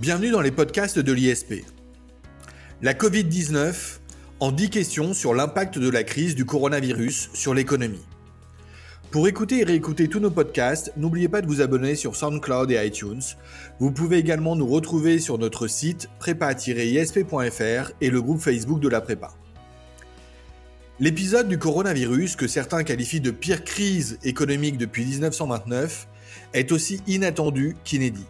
Bienvenue dans les podcasts de l'ISP. La Covid-19 en 10 questions sur l'impact de la crise du coronavirus sur l'économie. Pour écouter et réécouter tous nos podcasts, n'oubliez pas de vous abonner sur SoundCloud et iTunes. Vous pouvez également nous retrouver sur notre site prépa-isp.fr et le groupe Facebook de la prépa. L'épisode du coronavirus, que certains qualifient de pire crise économique depuis 1929, est aussi inattendu qu'inédit.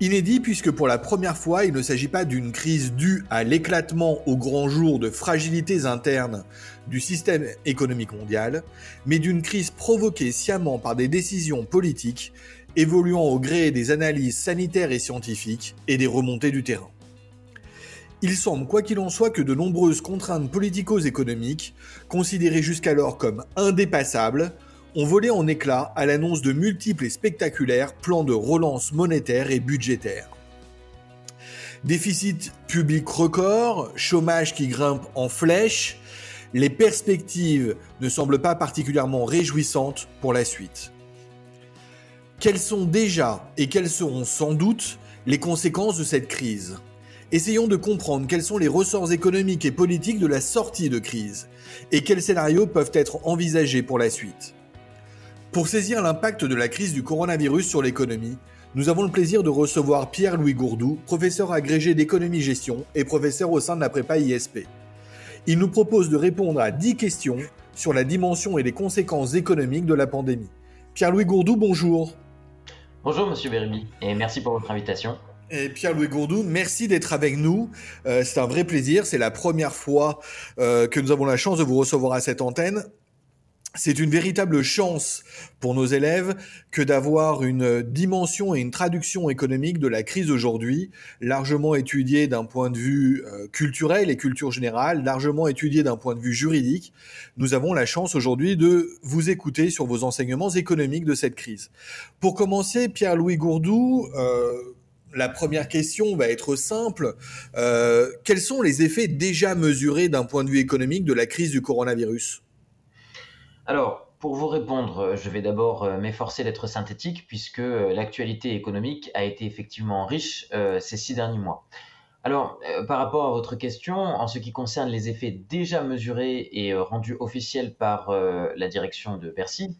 Inédit puisque pour la première fois, il ne s'agit pas d'une crise due à l'éclatement au grand jour de fragilités internes du système économique mondial, mais d'une crise provoquée sciemment par des décisions politiques évoluant au gré des analyses sanitaires et scientifiques et des remontées du terrain. Il semble, quoi qu'il en soit, que de nombreuses contraintes politico-économiques, considérées jusqu'alors comme indépassables, ont volé en éclats à l'annonce de multiples et spectaculaires plans de relance monétaire et budgétaire. Déficit public record, chômage qui grimpe en flèche, les perspectives ne semblent pas particulièrement réjouissantes pour la suite. Quelles sont déjà et quelles seront sans doute les conséquences de cette crise? Essayons de comprendre quels sont les ressorts économiques et politiques de la sortie de crise et quels scénarios peuvent être envisagés pour la suite. Pour saisir l'impact de la crise du coronavirus sur l'économie, nous avons le plaisir de recevoir Pierre-Louis Gourdou, professeur agrégé d'économie-gestion et professeur au sein de la prépa ISP. Il nous propose de répondre à 10 questions sur la dimension et les conséquences économiques de la pandémie. Pierre-Louis Gourdou, bonjour. Bonjour Monsieur Bérémy et merci pour votre invitation. Et Pierre-Louis Gourdou, merci d'être avec nous. Euh, c'est un vrai plaisir. C'est la première fois euh, que nous avons la chance de vous recevoir à cette antenne c'est une véritable chance pour nos élèves que d'avoir une dimension et une traduction économique de la crise aujourd'hui, largement étudiée d'un point de vue euh, culturel et culture générale, largement étudiée d'un point de vue juridique. Nous avons la chance aujourd'hui de vous écouter sur vos enseignements économiques de cette crise. Pour commencer, Pierre-Louis Gourdou, euh, la première question va être simple. Euh, quels sont les effets déjà mesurés d'un point de vue économique de la crise du coronavirus? Alors, pour vous répondre, euh, je vais d'abord euh, m'efforcer d'être synthétique puisque euh, l'actualité économique a été effectivement riche ces six derniers mois. Alors, par rapport à votre question, en ce qui concerne les effets déjà mesurés et rendus officiels par la direction de Bercy,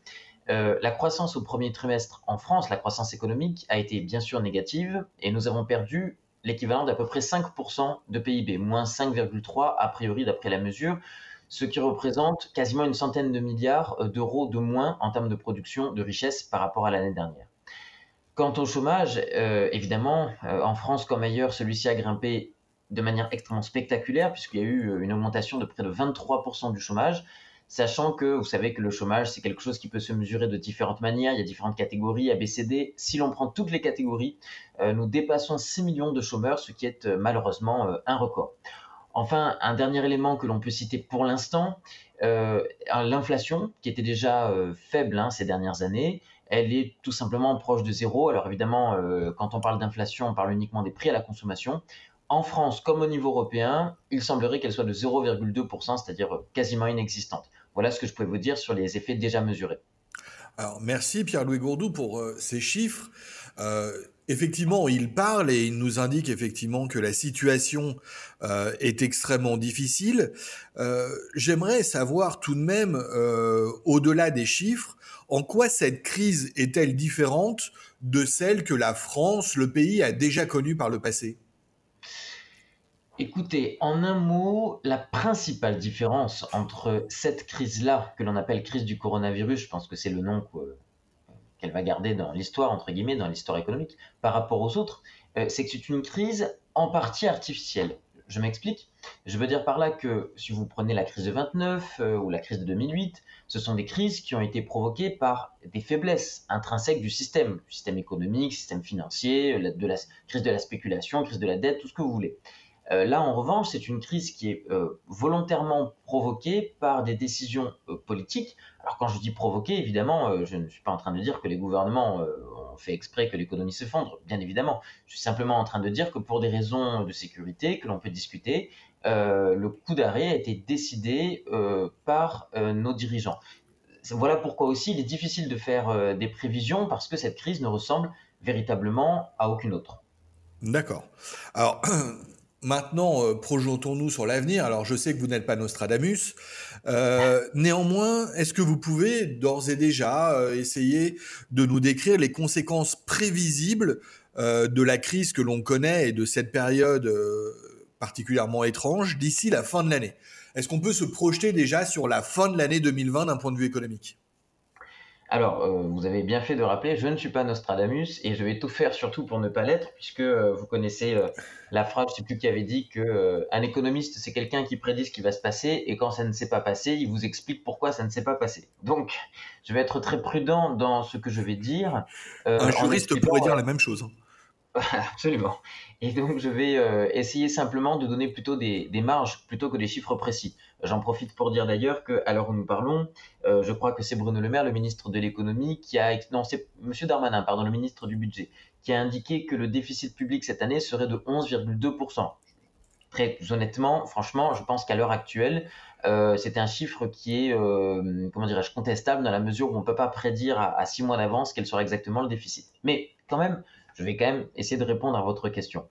la croissance au premier trimestre en France, la croissance économique, a été bien sûr négative et nous avons perdu l'équivalent d'à peu près 5% de PIB, moins 5,3 a priori d'après la mesure, ce qui représente quasiment une centaine de milliards euh, d'euros de moins en termes de production de richesse par rapport à l'année dernière. Quant au chômage, euh, évidemment, euh, en France comme ailleurs, celui-ci a grimpé de manière extrêmement spectaculaire puisqu'il y a eu une augmentation de près de 23% du chômage, sachant que vous savez que le chômage, c'est quelque chose qui peut se mesurer de différentes manières, il y a différentes catégories, ABCD. Si l'on prend toutes les catégories, nous dépassons 6 millions de chômeurs, ce qui est malheureusement un record. Enfin, un dernier élément que l'on peut citer pour l'instant, euh, l'inflation, qui était déjà euh, faible hein, ces dernières années, elle est tout simplement proche de zéro. Alors évidemment, euh, quand on parle d'inflation, on parle uniquement des prix à la consommation. En France, comme au niveau européen, il semblerait qu'elle soit de 0,2%, c'est-à-dire quasiment inexistante. Voilà ce que je pouvais vous dire sur les effets déjà mesurés. Alors merci Pierre-Louis Gourdou pour ces chiffres. Effectivement, il parle et il nous indique effectivement que la situation euh, est extrêmement difficile. Euh, j'aimerais savoir tout de même, euh, au-delà des chiffres, en quoi cette crise est-elle différente de celle que la France, le pays, a déjà connue par le passé? Écoutez, en un mot, la principale différence entre cette crise-là, que l'on appelle crise du coronavirus, je pense que c'est le nom que, qu'elle va garder dans l'histoire, entre guillemets, dans l'histoire économique, par rapport aux autres, euh, c'est que c'est une crise en partie artificielle. Je m'explique. Je veux dire par là que si vous prenez la crise de 29 euh, ou la crise de 2008, ce sont des crises qui ont été provoquées par des faiblesses intrinsèques du système, du système économique, système financier, de la crise de la spéculation, crise de la dette, tout ce que vous voulez. Euh, là, en revanche, c'est une crise qui est euh, volontairement provoquée par des décisions euh, politiques. Alors, quand je dis provoquée, évidemment, je ne suis pas en train de dire que les gouvernements ont fait exprès que l'économie s'effondre, bien évidemment. Je suis simplement en train de dire que pour des raisons de sécurité que l'on peut discuter, le coup d'arrêt a été décidé par nos dirigeants. Voilà pourquoi aussi il est difficile de faire des prévisions parce que cette crise ne ressemble véritablement à aucune autre. D'accord. Alors, maintenant, euh, projetons-nous sur l'avenir. Alors, je sais que vous n'êtes pas Nostradamus. Euh, néanmoins, est-ce que vous pouvez d'ores et déjà euh, essayer de nous décrire les conséquences prévisibles de la crise que l'on connaît et de cette période particulièrement étrange d'ici la fin de l'année? Est-ce qu'on peut se projeter déjà sur la fin de l'année 2020 d'un point de vue économique? Alors, euh, vous avez bien fait de rappeler, je ne suis pas Nostradamus et je vais tout faire surtout pour ne pas l'être, puisque euh, vous connaissez euh, la phrase, je ne sais plus qui avait dit que un économiste, c'est quelqu'un qui prédit ce qui va se passer et quand ça ne s'est pas passé, il vous explique pourquoi ça ne s'est pas passé. Donc, je vais être très prudent dans ce que je vais dire. Un juriste pourrait dire la même chose. Absolument. Et donc, je vais euh, essayer simplement de donner plutôt des, marges plutôt que des chiffres précis. J'en profite pour dire d'ailleurs qu'à l'heure où nous parlons, euh, je crois que c'est Bruno Le Maire, le ministre de l'économie, qui a. Non, c'est M. Darmanin, pardon, le ministre du budget, qui a indiqué que le déficit public cette année serait de 11,2%. Très honnêtement, franchement, je pense qu'à l'heure actuelle, euh, c'est un chiffre qui est, comment dirais-je, contestable dans la mesure où on ne peut pas prédire à, à six mois d'avance quel sera exactement le déficit. Mais quand même, je vais quand même essayer de répondre à votre question.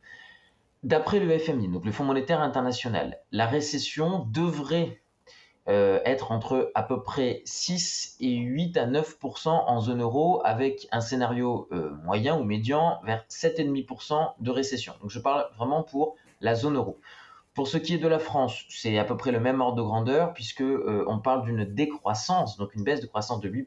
D'après le FMI, donc le Fonds monétaire international, la récession devrait euh, être entre à peu près 6 et 8 à 9% en zone euro avec un scénario euh, moyen ou médian vers 7,5% de récession. Donc je parle vraiment pour la zone euro. Pour ce qui est de la France, c'est à peu près le même ordre de grandeur puisque euh, parle d'une décroissance, donc une baisse de croissance de 8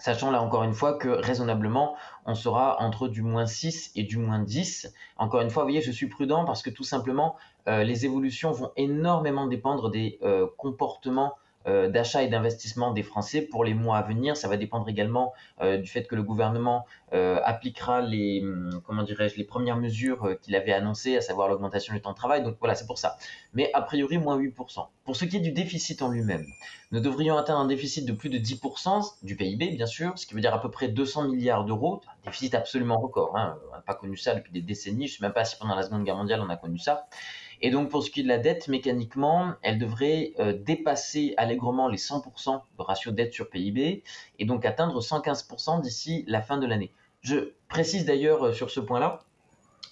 Sachant là encore une fois que raisonnablement, on sera entre du moins 6 et du moins 10. Encore une fois, vous voyez, je suis prudent parce que tout simplement, euh, les évolutions vont énormément dépendre des euh, comportements d'achat et d'investissement des Français pour les mois à venir. Ça va dépendre également euh, du fait que le gouvernement euh, appliquera les, hum, comment dirais-je, les premières mesures qu'il avait annoncées, à savoir l'augmentation du temps de travail. Donc voilà, c'est pour ça. Mais a priori, moins 8%. Pour ce qui est du déficit en lui-même, nous devrions atteindre un déficit de plus de 10% du PIB, bien sûr, ce qui veut dire à peu près 200 milliards d'euros. Un déficit absolument record. Hein. On n'a pas connu ça depuis des décennies. Je ne sais même pas si pendant la Seconde Guerre mondiale on a connu ça. Et donc pour ce qui est de la dette, mécaniquement, elle devrait euh, dépasser allègrement les 100% de ratio dette sur PIB et donc atteindre 115% d'ici la fin de l'année. Je précise d'ailleurs euh, sur ce point-là,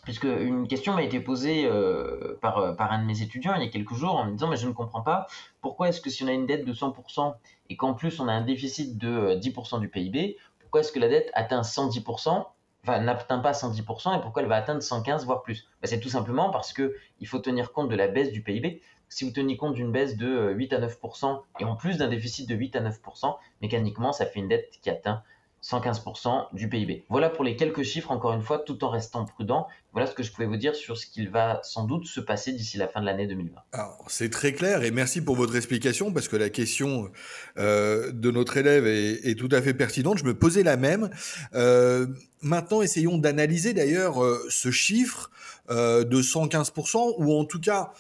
puisque une question m'a été posée euh, par, par un de mes étudiants il y a quelques jours en me disant mais je ne comprends pas pourquoi est-ce que si on a une dette de 100% et qu'en plus on a un déficit de 10% du PIB, pourquoi est-ce que la dette atteint 110% n'atteint pas 110% et pourquoi elle va atteindre 115 voire plus? Bah, C'est tout simplement parce qu'il faut tenir compte de la baisse du PIB. Si vous tenez compte d'une baisse de 8 à 9% et en plus d'un déficit de 8 à 9%, mécaniquement, ça fait une dette qui atteint 115% du PIB. Voilà pour les quelques chiffres, encore une fois, tout en restant prudent. Voilà ce que je pouvais vous dire sur ce qu'il va sans doute se passer d'ici la fin de l'année 2020. C'est très clair et merci pour votre explication parce que la question euh, de notre élève est, tout à fait pertinente. Je me posais la même. Euh, maintenant, essayons d'analyser d'ailleurs euh, ce chiffre de 115% ou en tout cas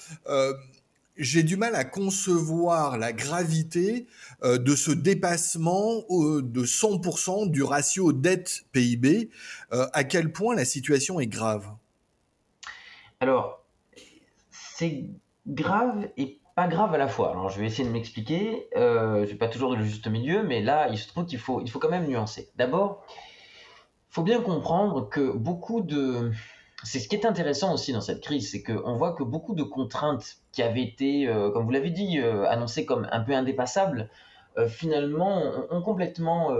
j'ai du mal à concevoir la gravité euh, de ce dépassement euh, de 100% du ratio dette-PIB. Euh, à quel point la situation est grave Alors, c'est grave et pas grave à la fois. Alors, je vais essayer de m'expliquer. je n'ai pas toujours le juste milieu, mais là, il se trouve qu'il faut, il faut quand même nuancer. D'abord, il faut bien comprendre que beaucoup de c'est ce qui est intéressant aussi dans cette crise, c'est qu'on voit que beaucoup de contraintes qui avaient été, euh, comme vous l'avez dit, euh, annoncées comme un peu indépassables, euh, finalement ont, complètement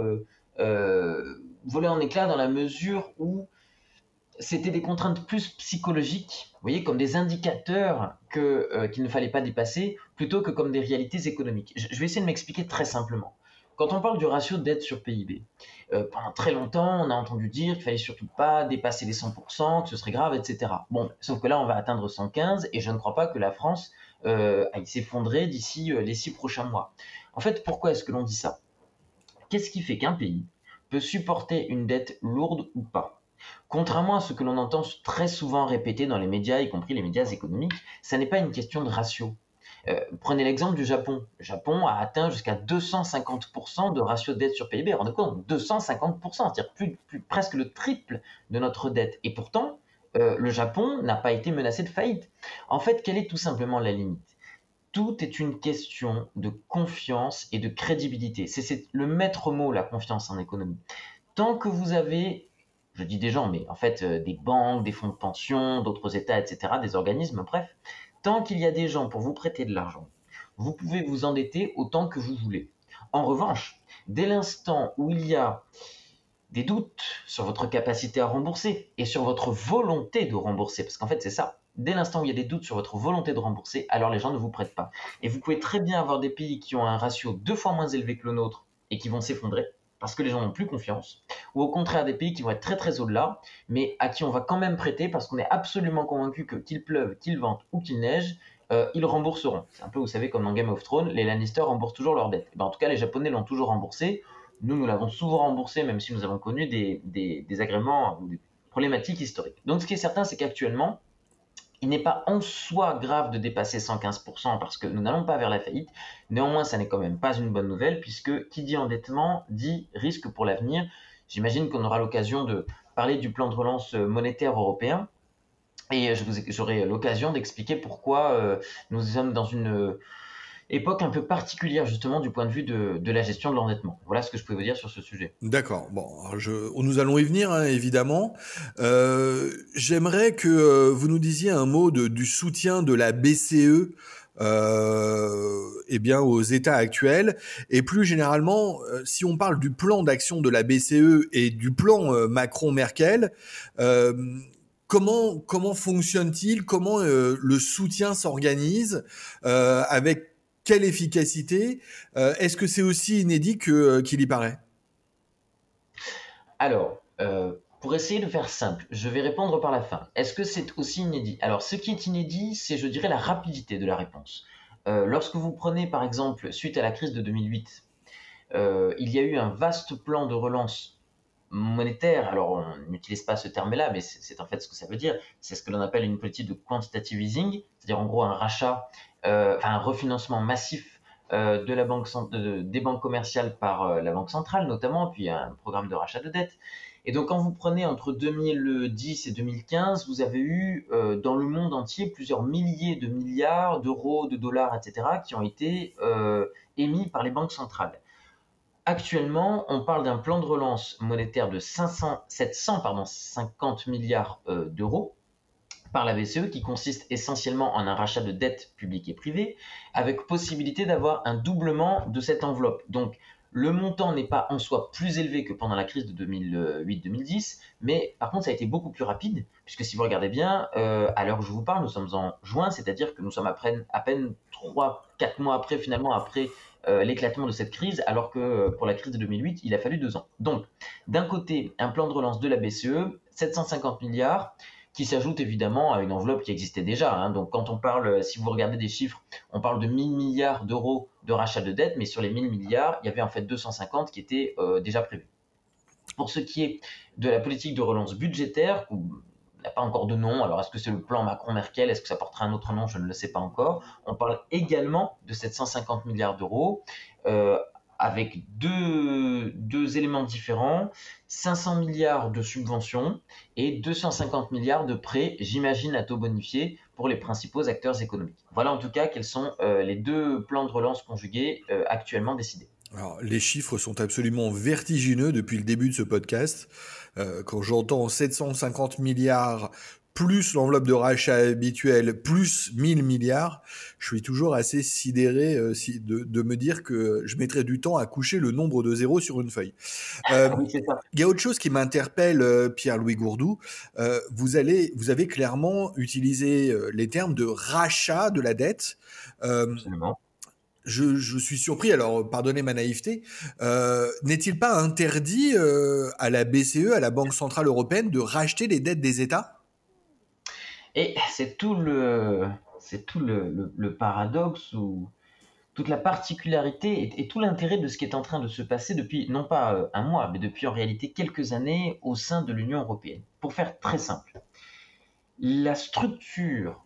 volé en éclats dans la mesure où c'était des contraintes plus psychologiques, voyez, comme des indicateurs qu'il ne fallait pas dépasser, plutôt que comme des réalités économiques. je vais essayer de m'expliquer très simplement. Quand on parle du ratio de dette sur PIB, euh, pendant très longtemps, on a entendu dire qu'il fallait surtout pas dépasser les 100%, que ce serait grave, etc. Bon, sauf que là, on va atteindre 115 et je ne crois pas que la France euh, aille s'effondrer d'ici euh, les six prochains mois. En fait, pourquoi est-ce que l'on dit ça? Qu'est-ce qui fait qu'un pays peut supporter une dette lourde ou pas? Contrairement à ce que l'on entend très souvent répéter dans les médias, y compris les médias économiques, ça n'est pas une question de ratio. Euh, prenez l'exemple du Japon. Le Japon a atteint jusqu'à 250% de ratio de dette sur PIB. Rendez compte, 250%, c'est-à-dire presque le triple de notre dette. Et pourtant, euh, le Japon n'a pas été menacé de faillite. En fait, quelle est tout simplement la limite? Tout est une question de confiance et de crédibilité. C'est le maître mot, la confiance en économie. Tant que vous avez je dis des gens, mais en fait euh, des banques, des fonds de pension, d'autres États, etc., des organismes, bref, tant qu'il y a des gens pour vous prêter de l'argent, vous pouvez vous endetter autant que vous voulez. En revanche, dès l'instant où il y a des doutes sur votre capacité à rembourser et sur votre volonté de rembourser, parce qu'en fait c'est ça, dès l'instant où il y a des doutes sur votre volonté de rembourser, alors les gens ne vous prêtent pas. Et vous pouvez très bien avoir des pays qui ont un ratio deux fois moins élevé que le nôtre et qui vont s'effondrer parce que les gens n'ont plus confiance, ou au contraire des pays qui vont être très très au-delà, mais à qui on va quand même prêter parce qu'on est absolument convaincu que qu'il pleuve, qu'il vente ou qu'il neige, euh, ils rembourseront. C'est un peu, vous savez, comme dans Game of Thrones, les Lannister remboursent toujours leurs dettes. Ben, en tout cas, les Japonais l'ont toujours remboursé. Nous, nous l'avons souvent remboursé, même si nous avons connu des, des, des agréments ou des problématiques historiques. Donc, ce qui est certain, c'est qu'actuellement, il n'est pas en soi grave de dépasser 115% parce que nous n'allons pas vers la faillite. Néanmoins, ça n'est quand même pas une bonne nouvelle puisque qui dit endettement dit risque pour l'avenir. J'imagine qu'on aura l'occasion de parler du plan de relance monétaire européen et j'aurai l'occasion d'expliquer pourquoi euh, nous sommes dans une époque un peu particulière justement du point de vue de, la gestion de l'endettement. Voilà ce que je pouvais vous dire sur ce sujet. D'accord. Bon, je, nous allons y venir hein, évidemment. Euh, j'aimerais que euh, vous nous disiez un mot du soutien de la BCE. Euh, eh bien, aux États actuels. Et plus généralement, si on parle du plan d'action de la BCE et du plan Macron-Merkel, comment comment fonctionne-t-il? Comment le soutien s'organise avec quelle efficacité euh, Est-ce que c'est aussi inédit euh, qu'il y paraît? Alors, euh, pour essayer de faire simple, je vais répondre par la fin. Est-ce que c'est aussi inédit? Alors, ce qui est inédit, c'est, je dirais, la rapidité de la réponse. lorsque vous prenez, par exemple, suite à la crise de 2008, il y a eu un vaste plan de relance monétaire. Alors, on n'utilise pas ce terme-là, mais c'est en fait ce que ça veut dire. C'est ce que l'on appelle une politique de quantitative easing, c'est-à-dire en gros un rachat enfin, un refinancement massif euh, de la banque, des banques commerciales par euh, la Banque centrale notamment, puis un programme de rachat de dette. Et donc quand vous prenez entre 2010 et 2015, vous avez eu dans le monde entier plusieurs milliers de milliards d'euros, de dollars, etc., qui ont été émis par les banques centrales. Actuellement, on parle d'un plan de relance monétaire de 500, 750 milliards d'euros par la BCE qui consiste essentiellement en un rachat de dettes publiques et privées avec possibilité d'avoir un doublement de cette enveloppe. Donc le montant n'est pas en soi plus élevé que pendant la crise de 2008-2010, mais par contre ça a été beaucoup plus rapide, puisque si vous regardez bien, euh, à l'heure où je vous parle, nous sommes en juin, c'est-à-dire que nous sommes à peine, à peine 3-4 mois après, finalement, après euh, l'éclatement de cette crise, alors que euh, pour la crise de 2008, il a fallu deux ans. Donc, d'un côté, un plan de relance de la BCE, 750 milliards, qui s'ajoute évidemment à une enveloppe qui existait déjà. Hein. Donc quand on parle, si vous regardez des chiffres, on parle de 1000 milliards d'euros de rachat de dette, mais sur les 1000 milliards, il y avait en fait 250 qui étaient euh, déjà prévus. Pour ce qui est de la politique de relance budgétaire, il n'a pas encore de nom, alors est-ce que c'est le plan Macron-Merkel, est-ce que ça portera un autre nom, je ne le sais pas encore. On parle également de 750 milliards d'euros. Euh, avec deux, éléments différents, 500 milliards de subventions et 250 milliards de prêts, j'imagine, à taux bonifié pour les principaux acteurs économiques. Voilà en tout cas quels sont euh, les deux plans de relance conjugués euh, actuellement décidés. Alors, les chiffres sont absolument vertigineux depuis le début de ce podcast. Euh, quand j'entends 750 milliards plus l'enveloppe de rachat habituelle, plus 1000 milliards, je suis toujours assez sidéré euh, de, me dire que je mettrais du temps à coucher le nombre de zéros sur une feuille. Euh, il y a autre chose qui m'interpelle, euh, Pierre-Louis Gourdou. vous, allez, vous avez clairement utilisé les termes de rachat de la dette. Absolument. Je, je, suis surpris, alors pardonnez ma naïveté, n'est-il pas interdit à la BCE, à la Banque Centrale Européenne, de racheter les dettes des États? Et c'est tout le, c'est tout le, le, paradoxe ou toute la particularité et, tout l'intérêt de ce qui est en train de se passer depuis, non pas euh, un mois, mais depuis en réalité quelques années au sein de l'Union européenne. Pour faire très simple, la structure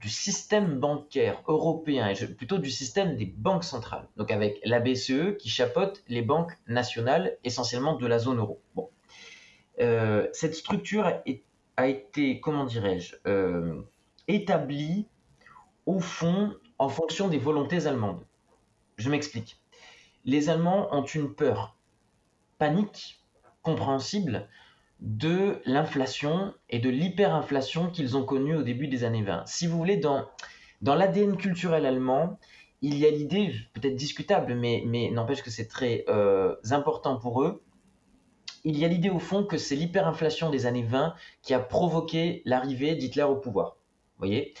du système bancaire européen, et plutôt du système des banques centrales, donc avec la BCE qui chapeaute les banques nationales, essentiellement de la zone euro. Bon. Euh, cette structure est a été, comment dirais-je, euh, établi au fond en fonction des volontés allemandes. Je m'explique. Les Allemands ont une peur panique, compréhensible, de l'inflation et de l'hyperinflation qu'ils ont connue au début des années 20. Si vous voulez, dans, dans l'ADN culturel allemand, il y a l'idée, peut-être discutable, mais, mais n'empêche que c'est très euh, important pour eux, il y a l'idée au fond que c'est l'hyperinflation des années 20 qui a provoqué l'arrivée d'Hitler au pouvoir. voyez?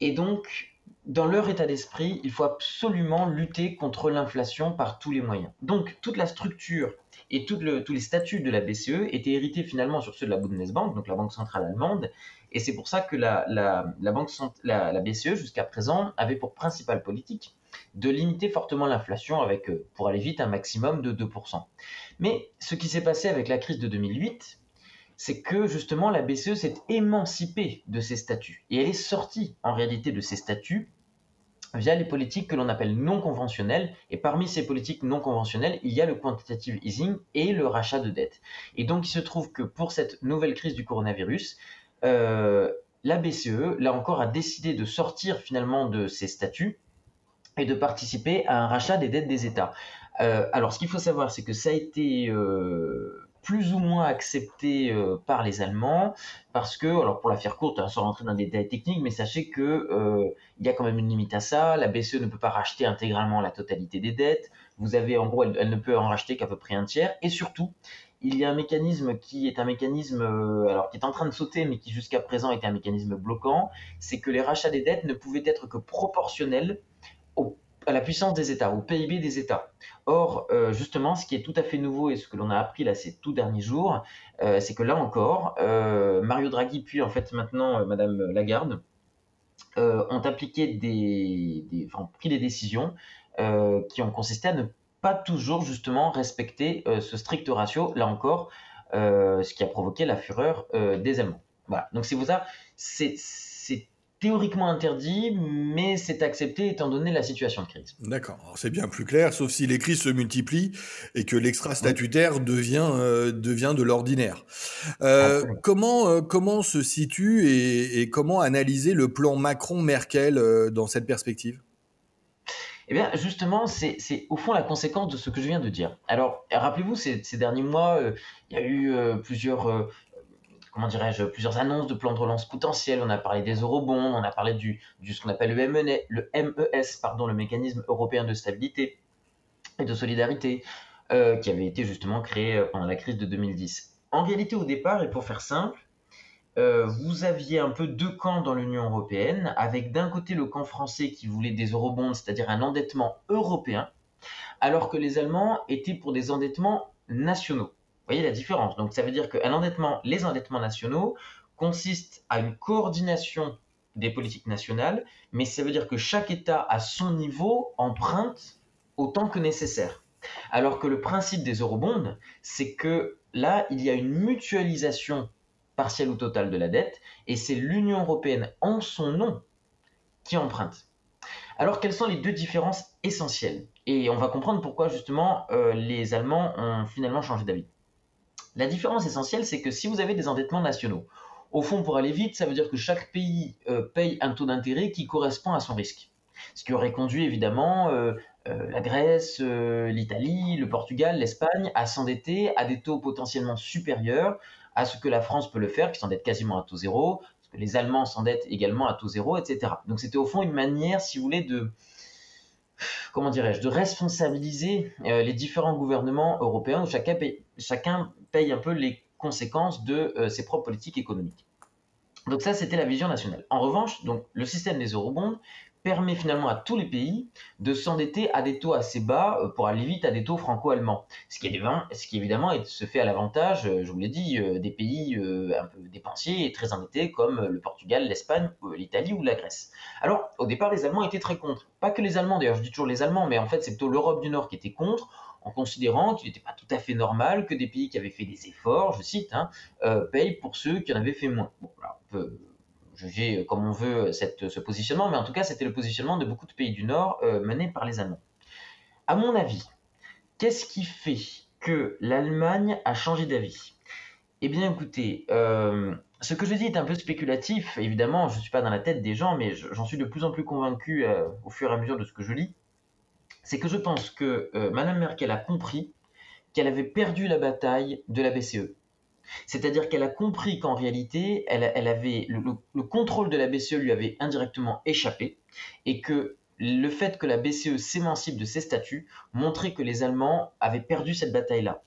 Et donc, dans leur état d'esprit, il faut absolument lutter contre l'inflation par tous les moyens. Donc, toute la structure et tous les statuts de la BCE étaient hérités finalement sur ceux de la Bundesbank, donc la Banque centrale allemande, et c'est pour ça que la, banque, la, BCE, jusqu'à présent, avait pour principale politique de limiter fortement l'inflation avec, euh, pour aller vite, un maximum de 2%. Mais ce qui s'est passé avec la crise de 2008, c'est que justement la BCE s'est émancipée de ses statuts. Et elle est sortie en réalité de ses statuts via les politiques que l'on appelle non conventionnelles. Et parmi ces politiques non conventionnelles, il y a le quantitative easing et le rachat de dettes. Et donc il se trouve que pour cette nouvelle crise du coronavirus, euh, la BCE, là encore, a décidé de sortir finalement de ses statuts et de participer à un rachat des dettes des États. Euh, alors, ce qu'il faut savoir, c'est que ça a été euh, plus ou moins accepté par les Allemands, parce que, alors pour la faire courte, hein, sans rentrer dans des détails techniques, mais sachez que il y a quand même une limite à ça. La BCE ne peut pas racheter intégralement la totalité des dettes. Vous avez, en gros, elle ne peut en racheter qu'à peu près un tiers. Et surtout, il y a un mécanisme qui est un mécanisme euh, alors qui est en train de sauter mais qui jusqu'à présent était un mécanisme bloquant, c'est que les rachats des dettes ne pouvaient être que proportionnels à la puissance des États, au PIB des États. Or, euh, justement, ce qui est tout à fait nouveau et ce que l'on a appris là ces tout derniers jours, euh, c'est que là encore, Mario Draghi puis en fait maintenant Madame Lagarde ont appliqué des, des pris des décisions qui ont consisté à ne pas toujours justement respecter euh, ce strict ratio, là encore, euh, ce qui a provoqué la fureur euh, des Allemands. Voilà, donc c'est pour ça, c'est théoriquement interdit, mais c'est accepté étant donné la situation de crise. D'accord, c'est bien plus clair, sauf si les crises se multiplient et que l'extra-statutaire devient, devient de l'ordinaire. comment, comment se situe et, et, comment analyser le plan Macron-Merkel dans cette perspective? Eh bien, justement, c'est au fond la conséquence de ce que je viens de dire. Alors, rappelez-vous, ces, derniers mois, euh, il y a eu euh, plusieurs, euh, comment dirais-je, plusieurs annonces de plans de relance potentiels. On a parlé des eurobonds, on a parlé du, ce qu'on appelle le, MES, le MES, pardon, le mécanisme européen de stabilité et de solidarité, qui avait été justement créé pendant la crise de 2010. En réalité, au départ, et pour faire simple, euh, vous aviez un peu deux camps dans l'Union européenne, avec d'un côté le camp français qui voulait des eurobonds, c'est-à-dire un endettement européen, alors que les Allemands étaient pour des endettements nationaux. Vous voyez la différence Donc ça veut dire que endettement, les endettements nationaux consistent à une coordination des politiques nationales, mais ça veut dire que chaque État à son niveau emprunte autant que nécessaire. Alors que le principe des eurobonds, c'est que là, il y a une mutualisation partielle ou totale de la dette, et c'est l'Union européenne en son nom qui emprunte. Alors quelles sont les deux différences essentielles? Et on va comprendre pourquoi justement euh, les Allemands ont finalement changé d'avis. La différence essentielle, c'est que si vous avez des endettements nationaux, au fond, pour aller vite, ça veut dire que chaque pays euh, paye un taux d'intérêt qui correspond à son risque. Ce qui aurait conduit évidemment euh, la Grèce, l'Italie, le Portugal, l'Espagne à s'endetter à des taux potentiellement supérieurs à ce que la France peut le faire, qui s'endette quasiment à taux zéro, parce que les Allemands s'endettent également à taux zéro, etc. Donc c'était au fond une manière, si vous voulez, de comment dirais-je, de responsabiliser euh, les différents gouvernements européens où chacun paye, chacun paye un peu les conséquences de euh, ses propres politiques économiques. Donc ça, c'était la vision nationale. En revanche, le système des eurobonds permet finalement à tous les pays de s'endetter à des taux assez bas euh, pour aller vite à des taux franco-allemands. Ce qui, qui évidemment se fait à l'avantage, euh, je vous l'ai dit, euh, des pays un peu dépensiers et très endettés comme le Portugal, l'Espagne, l'Italie ou la Grèce. Alors, au départ, les Allemands étaient très contre. Pas que les Allemands, d'ailleurs, je dis toujours les Allemands, mais en fait, c'est plutôt l'Europe du Nord qui était contre en considérant qu'il n'était pas tout à fait normal que des pays qui avaient fait des efforts, je cite, hein, payent pour ceux qui en avaient fait moins. Bon, on peut juger comme on veut cette, ce positionnement, mais en tout cas, c'était le positionnement de beaucoup de pays du Nord euh, mené par les Allemands. À mon avis, qu'est-ce qui fait que l'Allemagne a changé d'avis? Eh bien, écoutez, euh, ce que je dis est un peu spéculatif. Évidemment, je ne suis pas dans la tête des gens, mais j'en suis de plus en plus convaincu euh, au fur et à mesure de ce que je lis. C'est que je pense que Madame Merkel a compris qu'elle avait perdu la bataille de la BCE C'est-à-dire qu'elle a compris qu'en réalité, elle, avait le, contrôle de la BCE lui avait indirectement échappé et que le fait que la BCE s'émancipe de ses statuts montrait que les Allemands avaient perdu cette bataille-là.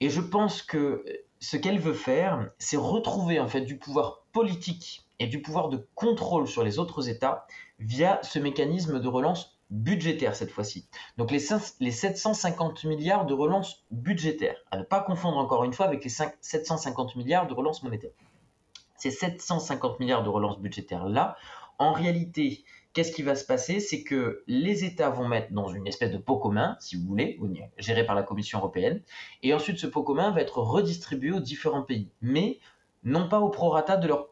Et je pense que ce qu'elle veut faire, c'est retrouver en fait du pouvoir politique et du pouvoir de contrôle sur les autres États via ce mécanisme de relance budgétaire cette fois-ci. Donc les, les 750 milliards de relance budgétaire, à ne pas confondre encore une fois avec les 750 milliards de relance monétaire. Ces 750 milliards de relance budgétaire là, en réalité, qu'est-ce qui va se passer? C'est que les États vont mettre dans une espèce de pot commun, si vous voulez, géré par la Commission européenne, et ensuite ce pot commun va être redistribué aux différents pays, mais non pas au prorata de leur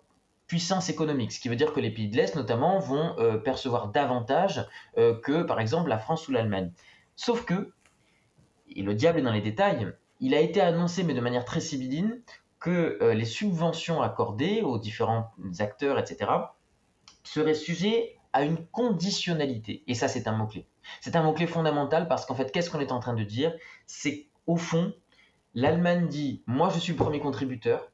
puissance économique, ce qui veut dire que les pays de l'Est notamment vont euh, percevoir davantage euh, que par exemple la France ou l'Allemagne. Sauf que, et le diable est dans les détails, il a été annoncé, mais de manière très sibylline, que euh, les subventions accordées aux différents acteurs, etc., seraient sujets à une conditionnalité. Et ça, c'est un mot-clé. C'est un mot-clé fondamental parce qu'en fait, qu'est-ce qu'on est en train de dire? C'est au fond, l'Allemagne dit, moi je suis le premier contributeur,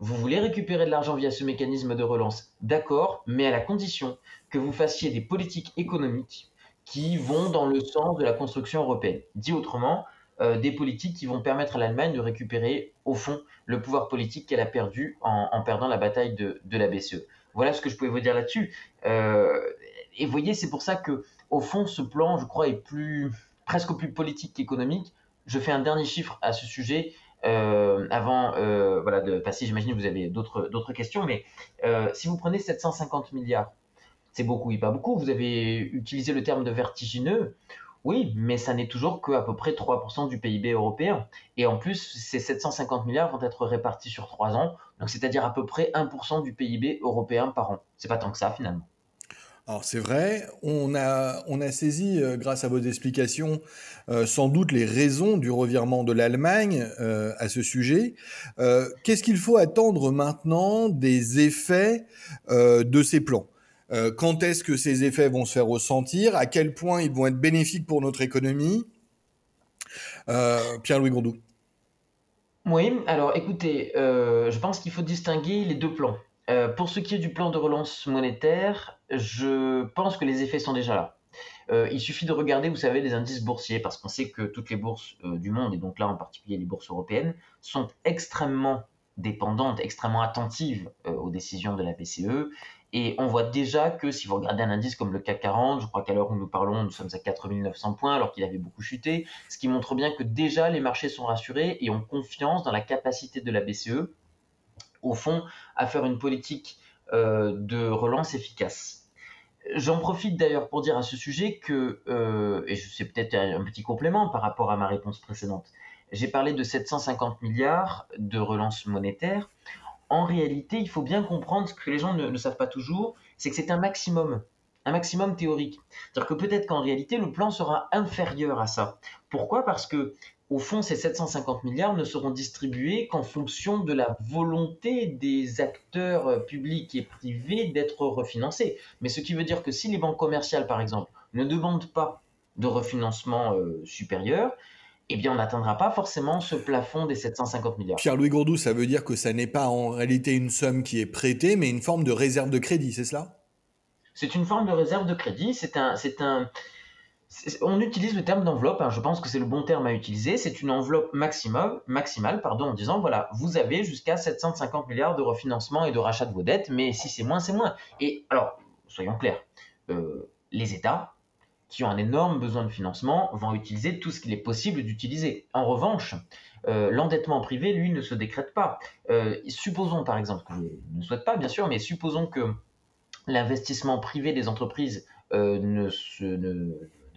vous voulez récupérer de l'argent via ce mécanisme de relance, d'accord, mais à la condition que vous fassiez des politiques économiques qui vont dans le sens de la construction européenne. Dit autrement, euh, des politiques qui vont permettre à l'Allemagne de récupérer, au fond, le pouvoir politique qu'elle a perdu en, perdant la bataille de, la BCE. Voilà ce que je pouvais vous dire là-dessus. Euh, et voyez, c'est pour ça que, au fond, ce plan, je crois, est plus, presque plus politique qu'économique. Je fais un dernier chiffre à ce sujet. Euh, avant euh, voilà, de passer, j'imagine que vous avez d'autres questions, mais euh, si vous prenez 750 milliards, c'est beaucoup et pas beaucoup. Vous avez utilisé le terme de vertigineux. Oui, mais ça n'est toujours qu'à peu près 3% du PIB européen. Et en plus, ces 750 milliards vont être répartis sur 3 ans, donc c'est-à-dire à peu près 1% du PIB européen par an. C'est pas tant que ça finalement. Alors c'est vrai, on a, saisi, euh, grâce à vos explications, euh, sans doute les raisons du revirement de l'Allemagne euh, à ce sujet. Qu'est-ce qu'il faut attendre maintenant des effets de ces plans? Quand est-ce que ces effets vont se faire ressentir? À quel point ils vont être bénéfiques pour notre économie? Pierre-Louis Gondou. Oui, alors écoutez, je pense qu'il faut distinguer les deux plans. Pour ce qui est du plan de relance monétaire, je pense que les effets sont déjà là. Euh, il suffit de regarder, vous savez, les indices boursiers, parce qu'on sait que toutes les bourses euh, du monde, et donc là en particulier les bourses européennes, sont extrêmement dépendantes, extrêmement attentives aux décisions de la BCE. Et on voit déjà que si vous regardez un indice comme le CAC 40, je crois qu'à l'heure où nous parlons, nous sommes à 4900 points alors qu'il avait beaucoup chuté, ce qui montre bien que déjà les marchés sont rassurés et ont confiance dans la capacité de la BCE au fond, à faire une politique euh, de relance efficace. J'en profite d'ailleurs pour dire à ce sujet que, euh, et c'est peut-être un petit complément par rapport à ma réponse précédente, j'ai parlé de 750 milliards de relance monétaire. En réalité, il faut bien comprendre ce que les gens ne, ne savent pas toujours, c'est que c'est un maximum, un maximum théorique. C'est-à-dire que peut-être qu'en réalité, le plan sera inférieur à ça. Pourquoi? Parce que au fond, ces 750 milliards ne seront distribués qu'en fonction de la volonté des acteurs euh, publics et privés d'être refinancés. Mais ce qui veut dire que si les banques commerciales, par exemple, ne demandent pas de refinancement euh, supérieur, eh bien, on n'atteindra pas forcément ce plafond des 750 milliards. Pierre-Louis Gourdou, ça veut dire que ça n'est pas en réalité une somme qui est prêtée, mais une forme de réserve de crédit, c'est cela? C'est une forme de réserve de crédit. C'est un, c'est un, on utilise le terme d'enveloppe, hein, je pense que c'est le bon terme à utiliser. C'est une enveloppe maximale, pardon, en disant voilà, vous avez jusqu'à 750 milliards de refinancement et de rachat de vos dettes, mais si c'est moins, c'est moins. Et alors, soyons clairs, euh, les États qui ont un énorme besoin de financement vont utiliser tout ce qu'il est possible d'utiliser. En revanche, euh, l'endettement privé, lui, ne se décrète pas. Euh, supposons par exemple, je ne souhaite pas bien sûr, mais supposons que l'investissement privé des entreprises ne, se,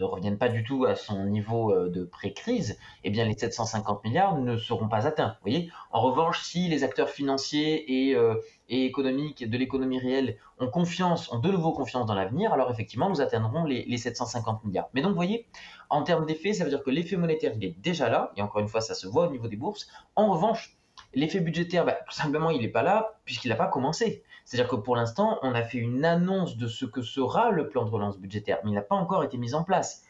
ne reviennent pas du tout à son niveau euh, de pré-crise, eh bien les 750 milliards ne seront pas atteints. voyez en revanche, si les acteurs financiers et, euh, et économiques de l'économie réelle ont confiance, ont de nouveau confiance dans l'avenir, alors effectivement, nous atteindrons les, les 750 milliards. Mais donc, vous voyez, en termes d'effet, ça veut dire que l'effet monétaire, il est déjà là, et encore une fois, ça se voit au niveau des bourses. En revanche, l'effet budgétaire, bah, tout simplement, il n'est pas là, puisqu'il n'a pas commencé. C'est-à-dire que pour l'instant, on a fait une annonce de ce que sera le plan de relance budgétaire, mais il n'a pas encore été mis en place.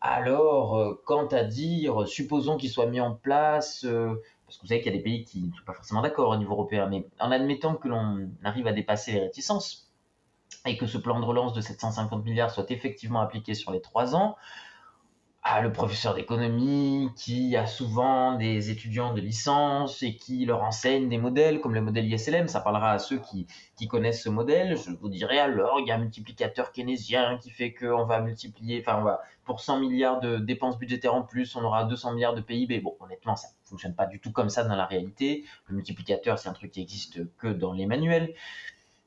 Alors, euh, quant à dire, supposons qu'il soit mis en place euh, parce que vous savez qu'il y a des pays qui ne sont pas forcément d'accord au niveau européen, mais en admettant que l'on arrive à dépasser les réticences et que ce plan de relance de 750 milliards soit effectivement appliqué sur les trois ans, le professeur d'économie qui a souvent des étudiants de licence et qui leur enseigne des modèles comme le modèle ISLM. Ça parlera à ceux qui, connaissent ce modèle. Je vous dirai alors, il y a un multiplicateur keynésien qui fait qu'on va multiplier, enfin, on va, pour 100 milliards de dépenses budgétaires en plus, on aura 200 milliards de PIB. Bon, honnêtement, ça ne fonctionne pas du tout comme ça dans la réalité. Le multiplicateur, c'est un truc qui existe que dans les manuels.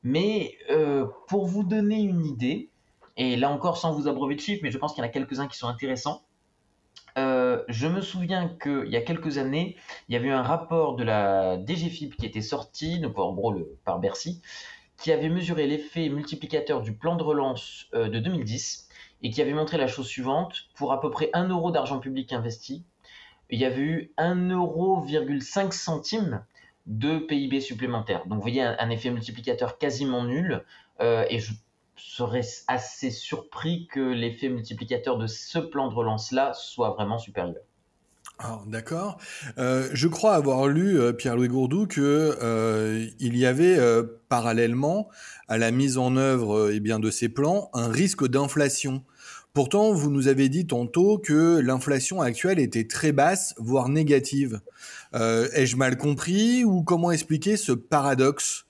Mais euh, pour vous donner une idée, et là encore sans vous abreuver de chiffres, mais je pense qu'il y en a quelques-uns qui sont intéressants. Euh, je me souviens qu'il y a quelques années, il y avait eu un rapport de la DGFIP qui était sorti, donc en gros par Bercy, qui avait mesuré l'effet multiplicateur du plan de relance euh, de 2010 et qui avait montré la chose suivante pour à peu près 1 euro d'argent public investi, il y avait eu 1,5 euro centimes de PIB supplémentaire. Donc vous voyez un, effet multiplicateur quasiment nul euh, et je serais assez surpris que l'effet multiplicateur de ce plan de relance-là soit vraiment supérieur. Ah, d'accord. Euh, je crois avoir lu, euh, Pierre-Louis Gourdou, qu'il euh, y avait parallèlement à la mise en œuvre eh bien, de ces plans un risque d'inflation. Pourtant, vous nous avez dit tantôt que l'inflation actuelle était très basse, voire négative. Ai-je mal compris ou comment expliquer ce paradoxe?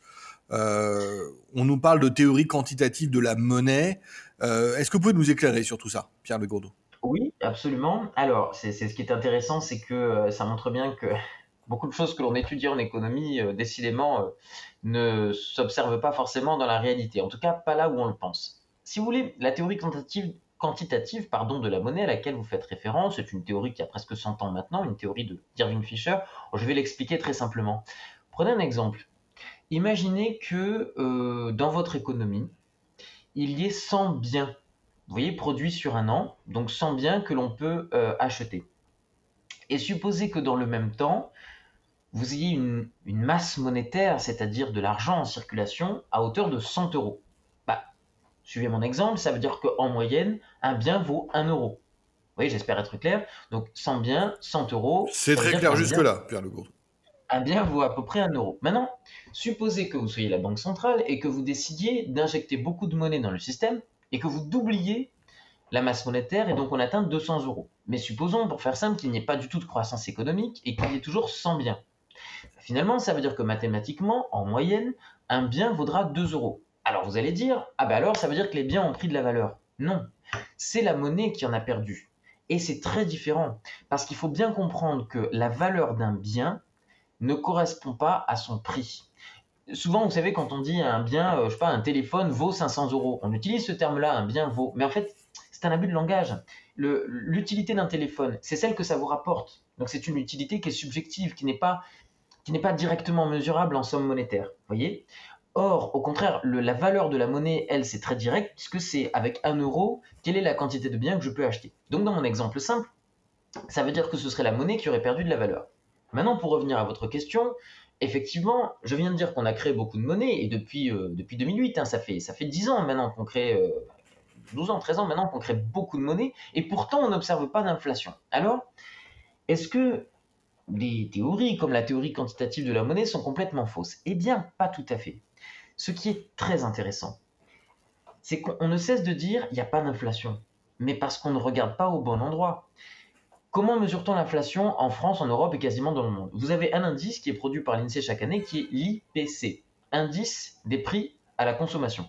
On nous parle de théorie quantitative de la monnaie. Euh, est-ce que vous pouvez nous éclairer sur tout ça, Pierre Legourdeau Oui, absolument. Alors, c'est ce qui est intéressant, c'est que euh, ça montre bien que beaucoup de choses que l'on étudie en économie, décidément, ne s'observent pas forcément dans la réalité. En tout cas, pas là où on le pense. Si vous voulez, la théorie quantitative, quantitative pardon, de la monnaie à laquelle vous faites référence, c'est une théorie qui a presque 100 ans maintenant, une théorie de Irving Fisher. Je vais l'expliquer très simplement. Prenez un exemple. Imaginez que euh, dans votre économie, il y ait 100 biens, vous voyez, produits sur un an, donc 100 biens que l'on peut euh, acheter. Et supposez que dans le même temps, vous ayez une, masse monétaire, c'est-à-dire de l'argent en circulation, à hauteur de 100 euros. Bah, suivez mon exemple, ça veut dire qu'en moyenne, un bien vaut 1 euro. Vous voyez, j'espère être clair. Donc 100 biens, 100 euros. C'est très clair jusque-là, Pierre Legourde un bien vaut à peu près un euro. Maintenant, supposez que vous soyez la banque centrale et que vous décidiez d'injecter beaucoup de monnaie dans le système et que vous doubliez la masse monétaire et donc on atteint 200 euros. Mais supposons, pour faire simple, qu'il n'y ait pas du tout de croissance économique et qu'il y ait toujours 100 biens. Finalement, ça veut dire que mathématiquement, en moyenne, un bien vaudra 2 euros. Alors vous allez dire, ah ben alors ça veut dire que les biens ont pris de la valeur. Non, c'est la monnaie qui en a perdu. Et c'est très différent, parce qu'il faut bien comprendre que la valeur d'un bien ne correspond pas à son prix. Souvent, vous savez, quand on dit un bien, euh, je sais pas, un téléphone vaut 500 euros, on utilise ce terme-là, un bien vaut. Mais en fait, c'est un abus de langage. L'utilité d'un téléphone, c'est celle que ça vous rapporte. Donc c'est une utilité qui est subjective, qui n'est pas, qui pas directement mesurable en somme monétaire. Voyez? Or, au contraire, la valeur de la monnaie, elle, c'est très direct, puisque c'est avec 1 euro, quelle est la quantité de biens que je peux acheter? Donc dans mon exemple simple, ça veut dire que ce serait la monnaie qui aurait perdu de la valeur. Maintenant, pour revenir à votre question, effectivement, je viens de dire qu'on a créé beaucoup de monnaie, et depuis, euh, depuis 2008, hein, ça, fait, ça fait 10 ans maintenant qu'on crée, 12 euh, ans, 13 ans maintenant qu'on crée beaucoup de monnaie, et pourtant on n'observe pas d'inflation. Alors, est-ce que les théories, comme la théorie quantitative de la monnaie, sont complètement fausses? Eh bien, pas tout à fait. Ce qui est très intéressant, c'est qu'on ne cesse de dire il n'y a pas d'inflation, mais parce qu'on ne regarde pas au bon endroit. Comment mesure-t-on l'inflation en France, en Europe et quasiment dans le monde? Vous avez un indice qui est produit par l'INSEE chaque année qui est l'IPC, indice des prix à la consommation.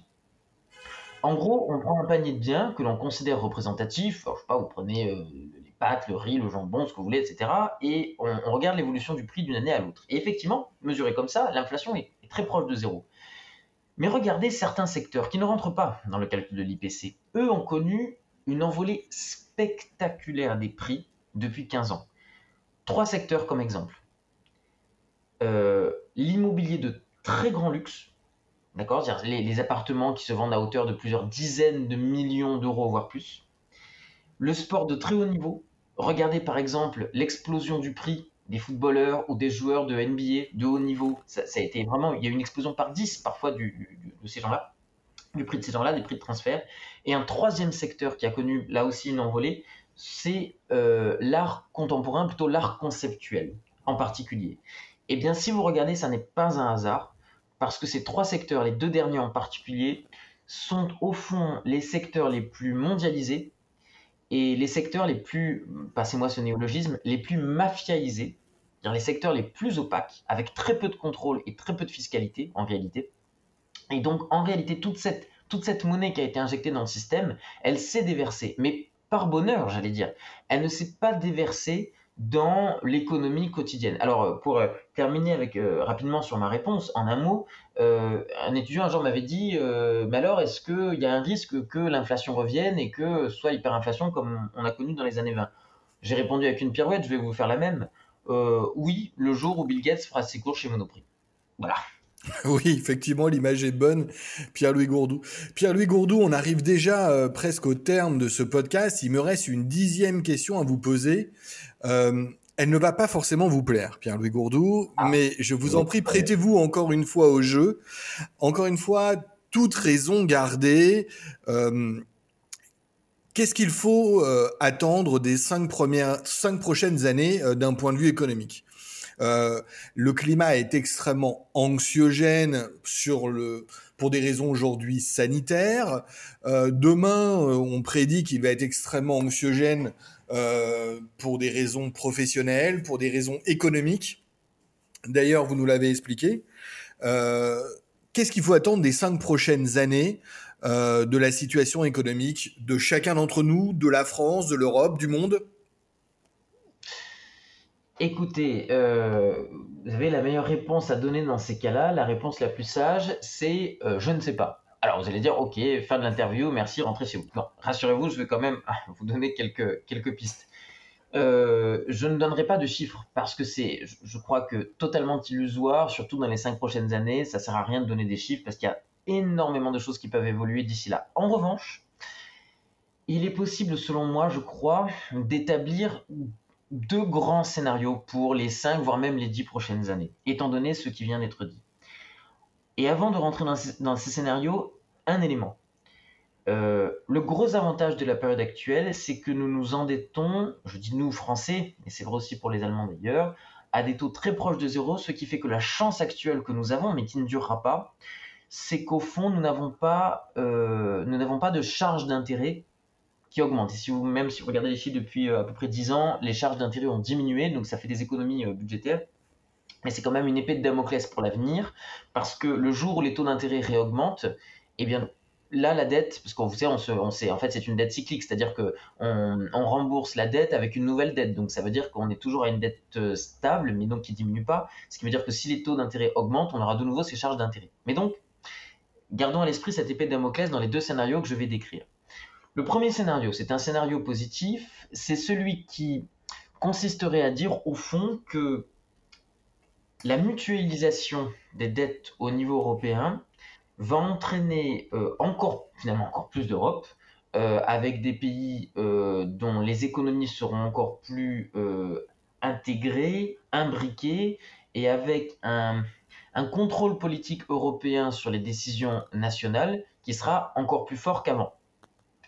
En gros, on prend un panier de biens que l'on considère représentatif, je sais pas, vous prenez euh, les pâtes, le riz, le jambon, ce que vous voulez, etc. Et on, regarde l'évolution du prix d'une année à l'autre. Et effectivement, mesuré comme ça, l'inflation est très proche de zéro. Mais regardez certains secteurs qui ne rentrent pas dans le calcul de l'IPC. Eux ont connu une envolée spectaculaire des prix depuis 15 ans. Trois secteurs comme exemple. Euh, l'immobilier de très grand luxe, d'accord les, les, appartements qui se vendent à hauteur de plusieurs dizaines de millions d'euros, voire plus. Le sport de très haut niveau. Regardez par exemple l'explosion du prix des footballeurs ou des joueurs de NBA de haut niveau. Ça, a été vraiment, il y a une explosion par 10 parfois de ces gens-là, du prix de ces gens-là, des prix de transfert. Et un troisième secteur qui a connu là aussi une envolée, c'est euh, l'art contemporain, plutôt l'art conceptuel. en particulier Eh bien, si vous regardez, ça n'est pas un hasard, parce que ces trois secteurs, les deux derniers en particulier, sont au fond les secteurs les plus mondialisés et les secteurs les plus, passez-moi ce néologisme, les plus mafiaisés, les secteurs les plus opaques, avec très peu de contrôle et très peu de fiscalité en réalité. Et donc en réalité, toute cette, toute cette monnaie qui a été injectée dans le système, elle s'est déversée, mais par bonheur, j'allais dire. Elle ne s'est pas déversée dans l'économie quotidienne. Alors, euh, pour euh, terminer avec euh, rapidement sur ma réponse, en un mot, un étudiant un jour m'avait dit, mais alors, est-ce qu'il y a un risque que l'inflation revienne et que soit hyperinflation comme on a connu dans les années 20 J'ai répondu avec une pirouette, je vais vous faire la même. oui, le jour où Bill Gates fera ses cours chez Monoprix. Voilà. Oui, effectivement, l'image est bonne, Pierre-Louis Gourdou. Pierre-Louis Gourdou, on arrive déjà presque au terme de ce podcast. Il me reste une dixième question à vous poser. Euh, elle ne va pas forcément vous plaire, Pierre-Louis Gourdou, ah. mais je vous en prie, prêtez-vous encore une fois au jeu. Encore une fois, toute raison gardée. Euh, qu'est-ce qu'il faut euh, attendre des cinq, premières, cinq prochaines années d'un point de vue économique? Le climat est extrêmement anxiogène sur le, pour des raisons aujourd'hui sanitaires. demain, on prédit qu'il va être extrêmement anxiogène euh, pour des raisons professionnelles, pour des raisons économiques. D'ailleurs, vous nous l'avez expliqué. Euh, qu'est-ce qu'il faut attendre des cinq prochaines années euh, de la situation économique de chacun d'entre nous, de la France, de l'Europe, du monde? Écoutez, vous avez la meilleure réponse à donner dans ces cas-là. La réponse la plus sage, c'est je ne sais pas. Alors vous allez dire, ok, fin de l'interview, merci, rentrez chez vous. Non, rassurez-vous, je vais quand même ah, vous donner quelques, quelques pistes. Euh, je ne donnerai pas de chiffres parce que c'est, je, crois que totalement illusoire, surtout dans les cinq prochaines années. Ça sert à rien de donner des chiffres parce qu'il y a énormément de choses qui peuvent évoluer d'ici là. En revanche, il est possible, selon moi, je crois, d'établir deux grands scénarios pour les cinq, voire même les dix prochaines années, étant donné ce qui vient d'être dit. Et avant de rentrer dans ces, scénarios, un élément. Euh, le gros avantage de la période actuelle, c'est que nous nous endettons, je dis nous Français, mais c'est vrai aussi pour les Allemands d'ailleurs, à des taux très proches de zéro, ce qui fait que la chance actuelle que nous avons, mais qui ne durera pas, c'est qu'au fond, nous n'avons pas, euh, pas de charge d'intérêt qui augmente. Et si vous, même si vous regardez les chiffres depuis euh, à peu près 10 ans, les charges d'intérêt ont diminué, donc ça fait des économies budgétaires mais c'est quand même une épée de Damoclès pour l'avenir, parce que le jour où les taux d'intérêt réaugmentent, eh bien là, la dette, parce qu'on sait, on, sait, en fait, c'est une dette cyclique, c'est-à-dire qu'on on rembourse la dette avec une nouvelle dette. Donc, ça veut dire qu'on est toujours à une dette euh, stable, mais donc qui diminue pas. Ce qui veut dire que si les taux d'intérêt augmentent, on aura de nouveau ces charges d'intérêt. Mais donc, gardons à l'esprit cette épée de Damoclès dans les deux scénarios que je vais décrire. Le premier scénario, c'est un scénario positif, c'est celui qui consisterait à dire au fond que la mutualisation des dettes au niveau européen va entraîner euh, encore, finalement encore plus d'Europe, euh, avec des pays euh, dont les économies seront encore plus intégrées, imbriquées, et avec un, contrôle politique européen sur les décisions nationales qui sera encore plus fort qu'avant.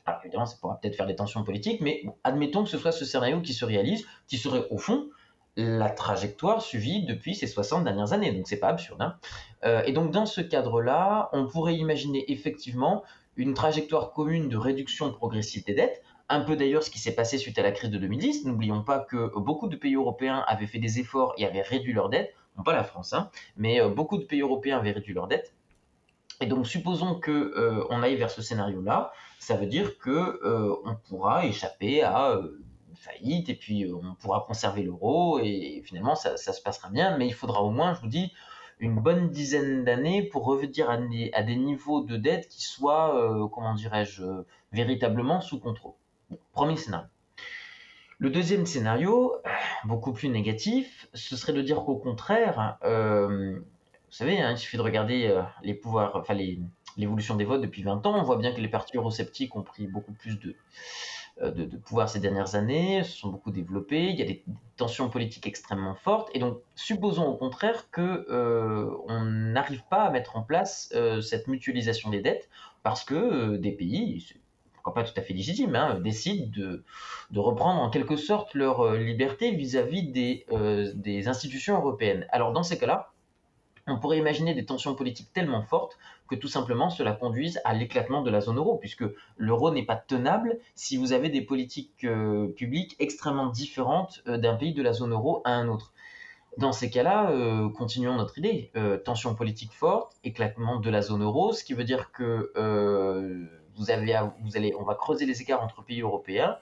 Alors évidemment, ça pourra peut-être faire des tensions politiques, mais admettons que ce soit ce scénario qui se réalise, qui serait au fond la trajectoire suivie depuis ces 60 dernières années. Donc c'est pas absurde. Hein. Euh, et donc dans ce cadre-là, on pourrait imaginer effectivement une trajectoire commune de réduction progressive des dettes, un peu d'ailleurs ce qui s'est passé suite à la crise de 2010. N'oublions pas que beaucoup de pays européens avaient fait des efforts et avaient réduit leurs dettes. Pas la France, hein, mais euh, beaucoup de pays européens avaient réduit leurs dettes. Et donc supposons que euh, on aille vers ce scénario-là, ça veut dire que on pourra échapper à faillite et puis euh, on pourra conserver l'euro et finalement ça, se passera bien. Mais il faudra au moins, je vous dis, une bonne dizaine d'années pour revenir à des, niveaux de dette qui soient, euh, comment dirais-je, véritablement sous contrôle. premier scénario. Le deuxième scénario, beaucoup plus négatif, ce serait de dire qu'au contraire, euh, vous savez, hein, il suffit de regarder enfin l'évolution des votes depuis 20 ans, on voit bien que les partis eurosceptiques ont pris beaucoup plus de, euh, de, pouvoir ces dernières années, se sont beaucoup développés, il y a des tensions politiques extrêmement fortes, et donc supposons au contraire que euh, on n'arrive pas à mettre en place euh, cette mutualisation des dettes parce que des pays, pourquoi pas tout à fait légitime, hein, décident de, reprendre en quelque sorte leur liberté vis-à-vis des institutions européennes. Alors dans ces cas-là, on pourrait imaginer des tensions politiques tellement fortes que tout simplement cela conduise à l'éclatement de la zone euro, puisque l'euro n'est pas tenable si vous avez des politiques euh, publiques extrêmement différentes euh, d'un pays de la zone euro à un autre. Dans ces cas-là, euh, continuons notre idée. tension politique forte, éclatement de la zone euro, ce qui veut dire que vous, avez, allez, on va creuser les écarts entre pays européens,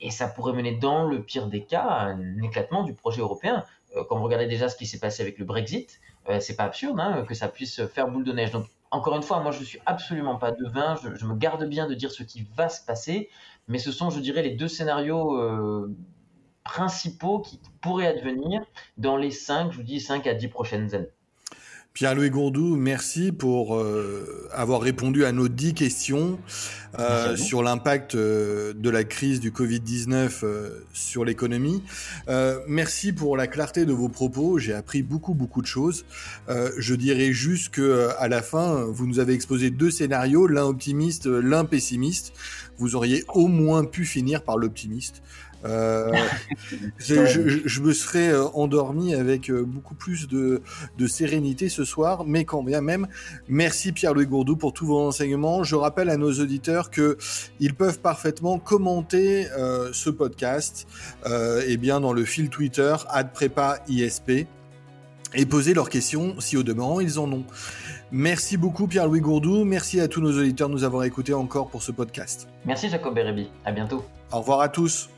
et ça pourrait mener dans le pire des cas à un éclatement du projet européen. quand vous regardez déjà ce qui s'est passé avec le Brexit, c'est pas absurde hein, que ça puisse faire boule de neige. Donc encore une fois, moi je suis absolument pas devin, je, je, me garde bien de dire ce qui va se passer, mais ce sont, je dirais, les deux scénarios euh, principaux qui pourraient advenir dans les 5, je vous dis 5 à 10 prochaines années. Pierre-Louis Gourdou, merci pour euh, avoir répondu à nos dix questions euh, sur l'impact euh, de la crise du Covid-19 sur l'économie. merci pour la clarté de vos propos. J'ai appris beaucoup, beaucoup de choses. je dirais juste que à la fin, vous nous avez exposé deux scénarios, l'un optimiste, l'un pessimiste. Vous auriez au moins pu finir par l'optimiste. Euh, je, me serais euh, endormi avec euh, beaucoup plus de, sérénité ce soir, mais quand bien même, merci Pierre-Louis Gourdou pour tous vos enseignements. Je rappelle à nos auditeurs que ils peuvent parfaitement commenter ce podcast et bien dans le fil Twitter ISP et poser leurs questions si au demeurant ils en ont. Merci beaucoup Pierre-Louis Gourdou, merci à tous nos auditeurs de nous avoir écoutés encore pour ce podcast. Merci Jacob Berebi, à bientôt. Au revoir à tous.